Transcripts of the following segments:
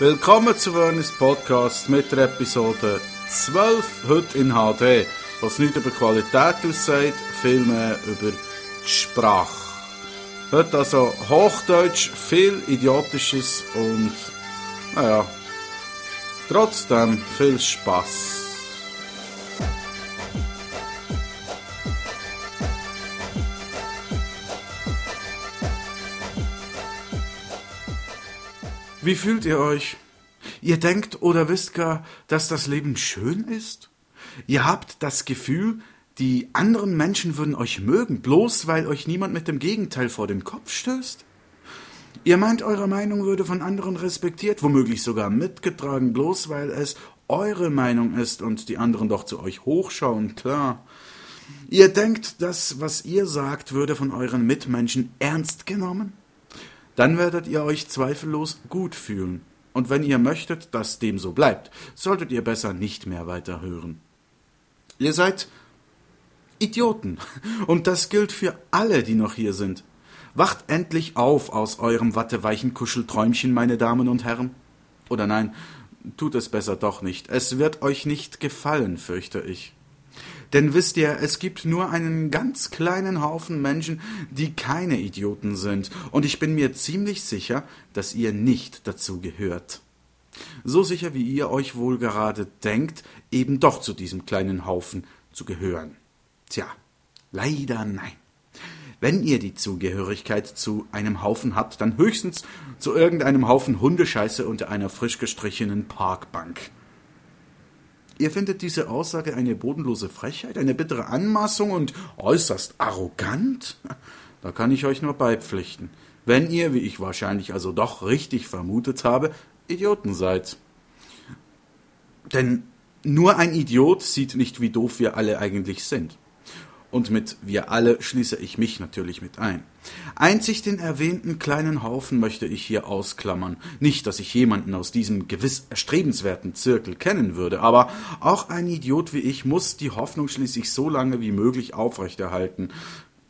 Willkommen zu Wernis Podcast mit der Episode 12, heute in HD, was nicht über Qualität aussagt, vielmehr über die Sprache. Heute also Hochdeutsch, viel Idiotisches und, naja, trotzdem viel Spaß. Wie fühlt ihr euch? Ihr denkt oder wisst gar, dass das Leben schön ist? Ihr habt das Gefühl, die anderen Menschen würden euch mögen, bloß weil euch niemand mit dem Gegenteil vor den Kopf stößt? Ihr meint, eure Meinung würde von anderen respektiert, womöglich sogar mitgetragen, bloß weil es eure Meinung ist und die anderen doch zu euch hochschauen, klar. Ihr denkt, das, was ihr sagt, würde von euren Mitmenschen ernst genommen? Dann werdet ihr euch zweifellos gut fühlen. Und wenn ihr möchtet, dass dem so bleibt, solltet ihr besser nicht mehr weiter hören. Ihr seid Idioten. Und das gilt für alle, die noch hier sind. Wacht endlich auf aus eurem watteweichen Kuschelträumchen, meine Damen und Herren. Oder nein, tut es besser doch nicht. Es wird euch nicht gefallen, fürchte ich. Denn wisst ihr, es gibt nur einen ganz kleinen Haufen Menschen, die keine Idioten sind, und ich bin mir ziemlich sicher, dass ihr nicht dazu gehört. So sicher wie ihr euch wohl gerade denkt, eben doch zu diesem kleinen Haufen zu gehören. Tja, leider nein. Wenn ihr die Zugehörigkeit zu einem Haufen habt, dann höchstens zu irgendeinem Haufen Hundescheiße unter einer frisch gestrichenen Parkbank. Ihr findet diese Aussage eine bodenlose Frechheit, eine bittere Anmaßung und äußerst arrogant? Da kann ich euch nur beipflichten. Wenn ihr, wie ich wahrscheinlich also doch richtig vermutet habe, Idioten seid. Denn nur ein Idiot sieht nicht, wie doof wir alle eigentlich sind. Und mit wir alle schließe ich mich natürlich mit ein. Einzig den erwähnten kleinen Haufen möchte ich hier ausklammern. Nicht, dass ich jemanden aus diesem gewiss erstrebenswerten Zirkel kennen würde, aber auch ein Idiot wie ich muss die Hoffnung schließlich so lange wie möglich aufrechterhalten.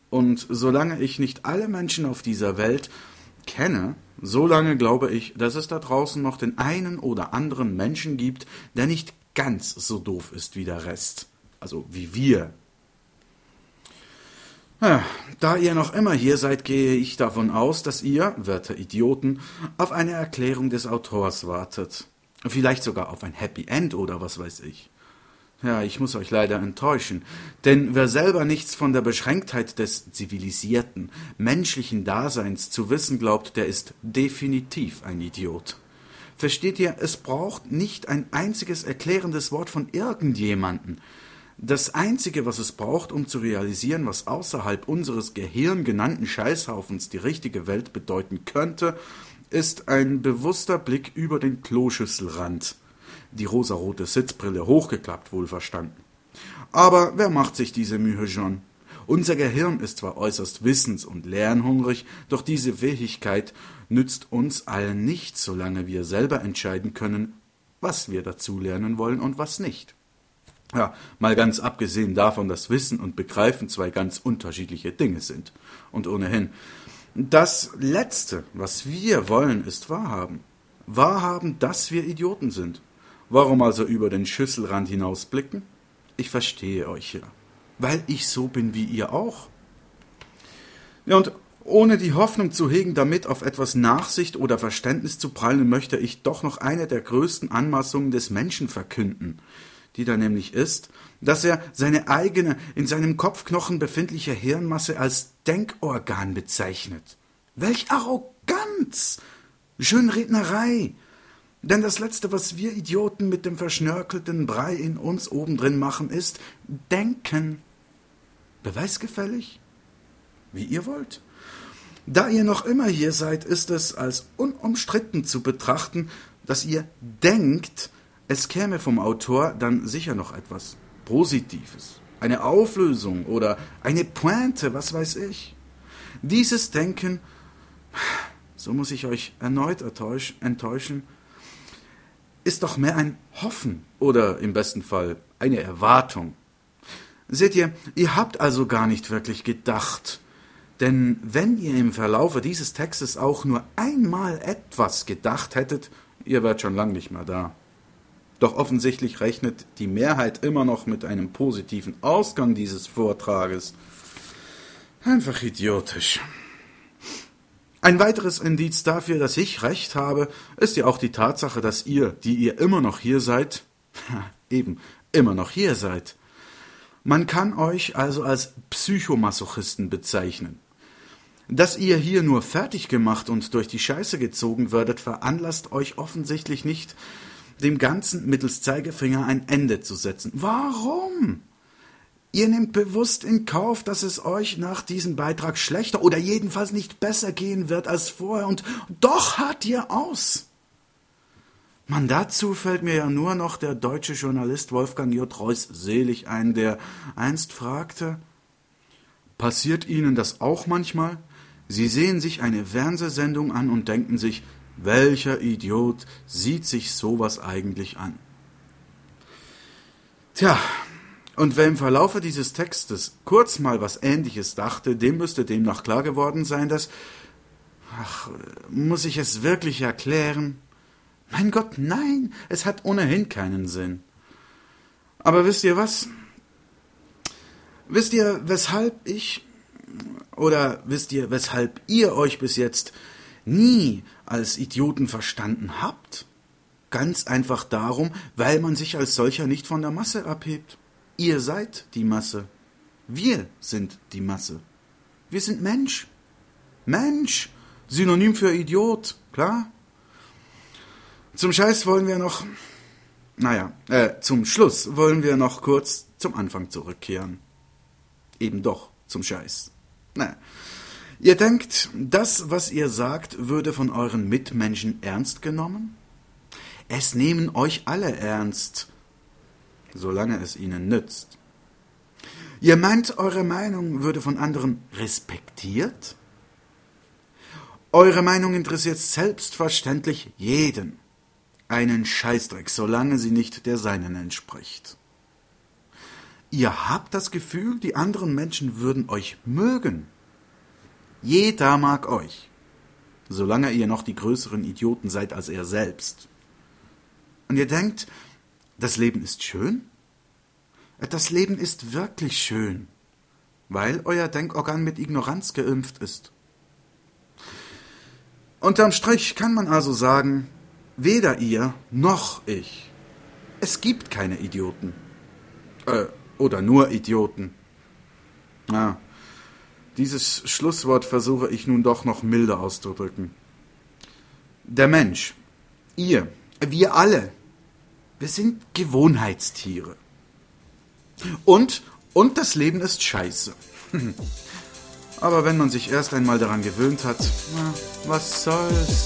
Und solange ich nicht alle Menschen auf dieser Welt kenne, solange glaube ich, dass es da draußen noch den einen oder anderen Menschen gibt, der nicht ganz so doof ist wie der Rest. Also wie wir da ihr noch immer hier seid, gehe ich davon aus, dass ihr, werte Idioten, auf eine Erklärung des Autors wartet. Vielleicht sogar auf ein Happy End oder was weiß ich. Ja, ich muss euch leider enttäuschen, denn wer selber nichts von der Beschränktheit des zivilisierten, menschlichen Daseins zu wissen glaubt, der ist definitiv ein Idiot. Versteht ihr, es braucht nicht ein einziges erklärendes Wort von irgendjemanden. Das Einzige, was es braucht, um zu realisieren, was außerhalb unseres Gehirn genannten Scheißhaufens die richtige Welt bedeuten könnte, ist ein bewusster Blick über den Kloschüsselrand. Die rosarote Sitzbrille hochgeklappt, wohlverstanden. Aber wer macht sich diese Mühe schon? Unser Gehirn ist zwar äußerst wissens- und lernhungrig, doch diese Fähigkeit nützt uns allen nicht, solange wir selber entscheiden können, was wir dazu lernen wollen und was nicht. Ja, mal ganz abgesehen davon, dass Wissen und Begreifen zwei ganz unterschiedliche Dinge sind. Und ohnehin, das Letzte, was wir wollen, ist Wahrhaben. Wahrhaben, dass wir Idioten sind. Warum also über den Schüsselrand hinausblicken? Ich verstehe euch ja. Weil ich so bin wie ihr auch. Ja, und ohne die Hoffnung zu hegen, damit auf etwas Nachsicht oder Verständnis zu prallen, möchte ich doch noch eine der größten Anmaßungen des Menschen verkünden die da nämlich ist, dass er seine eigene, in seinem Kopfknochen befindliche Hirnmasse als Denkorgan bezeichnet. Welch Arroganz! Schönrednerei! Denn das Letzte, was wir Idioten mit dem verschnörkelten Brei in uns obendrin machen, ist denken. Beweisgefällig? Wie ihr wollt. Da ihr noch immer hier seid, ist es als unumstritten zu betrachten, dass ihr denkt, es käme vom Autor dann sicher noch etwas Positives, eine Auflösung oder eine Pointe, was weiß ich. Dieses Denken, so muss ich euch erneut enttäuschen, ist doch mehr ein Hoffen oder im besten Fall eine Erwartung. Seht ihr, ihr habt also gar nicht wirklich gedacht, denn wenn ihr im Verlaufe dieses Textes auch nur einmal etwas gedacht hättet, Ihr wärt schon lang nicht mehr da. Doch offensichtlich rechnet die Mehrheit immer noch mit einem positiven Ausgang dieses Vortrages. Einfach idiotisch. Ein weiteres Indiz dafür, dass ich recht habe, ist ja auch die Tatsache, dass ihr, die ihr immer noch hier seid, eben immer noch hier seid. Man kann euch also als Psychomasochisten bezeichnen. Dass ihr hier nur fertig gemacht und durch die Scheiße gezogen werdet, veranlasst euch offensichtlich nicht, dem Ganzen mittels Zeigefinger ein Ende zu setzen. Warum? Ihr nehmt bewusst in Kauf, dass es euch nach diesem Beitrag schlechter oder jedenfalls nicht besser gehen wird als vorher, und doch hart ihr aus. Man, dazu fällt mir ja nur noch der deutsche Journalist Wolfgang J. Reuss selig ein, der einst fragte, Passiert Ihnen das auch manchmal? Sie sehen sich eine Fernsehsendung an und denken sich, welcher Idiot sieht sich sowas eigentlich an? Tja, und wer im Verlaufe dieses Textes kurz mal was Ähnliches dachte, dem müsste demnach klar geworden sein, dass. Ach, muss ich es wirklich erklären? Mein Gott, nein, es hat ohnehin keinen Sinn. Aber wisst ihr was? Wisst ihr, weshalb ich oder wisst ihr, weshalb ihr euch bis jetzt nie als Idioten verstanden habt? Ganz einfach darum, weil man sich als solcher nicht von der Masse abhebt. Ihr seid die Masse. Wir sind die Masse. Wir sind Mensch. Mensch. Synonym für Idiot, klar? Zum Scheiß wollen wir noch. Naja, äh, zum Schluss wollen wir noch kurz zum Anfang zurückkehren. Eben doch zum Scheiß. Na, Ihr denkt, das, was ihr sagt, würde von euren Mitmenschen ernst genommen? Es nehmen euch alle ernst, solange es ihnen nützt. Ihr meint, eure Meinung würde von anderen respektiert? Eure Meinung interessiert selbstverständlich jeden. Einen Scheißdreck, solange sie nicht der seinen entspricht. Ihr habt das Gefühl, die anderen Menschen würden euch mögen. Jeder mag euch, solange ihr noch die größeren Idioten seid als er selbst. Und ihr denkt, das Leben ist schön? Das Leben ist wirklich schön, weil euer Denkorgan mit Ignoranz geimpft ist. Unterm Strich kann man also sagen, weder ihr noch ich. Es gibt keine Idioten. Äh, oder nur Idioten. Ah, dieses Schlusswort versuche ich nun doch noch milder auszudrücken. Der Mensch, ihr, wir alle, wir sind Gewohnheitstiere. Und, und das Leben ist scheiße. Aber wenn man sich erst einmal daran gewöhnt hat, na, was soll's?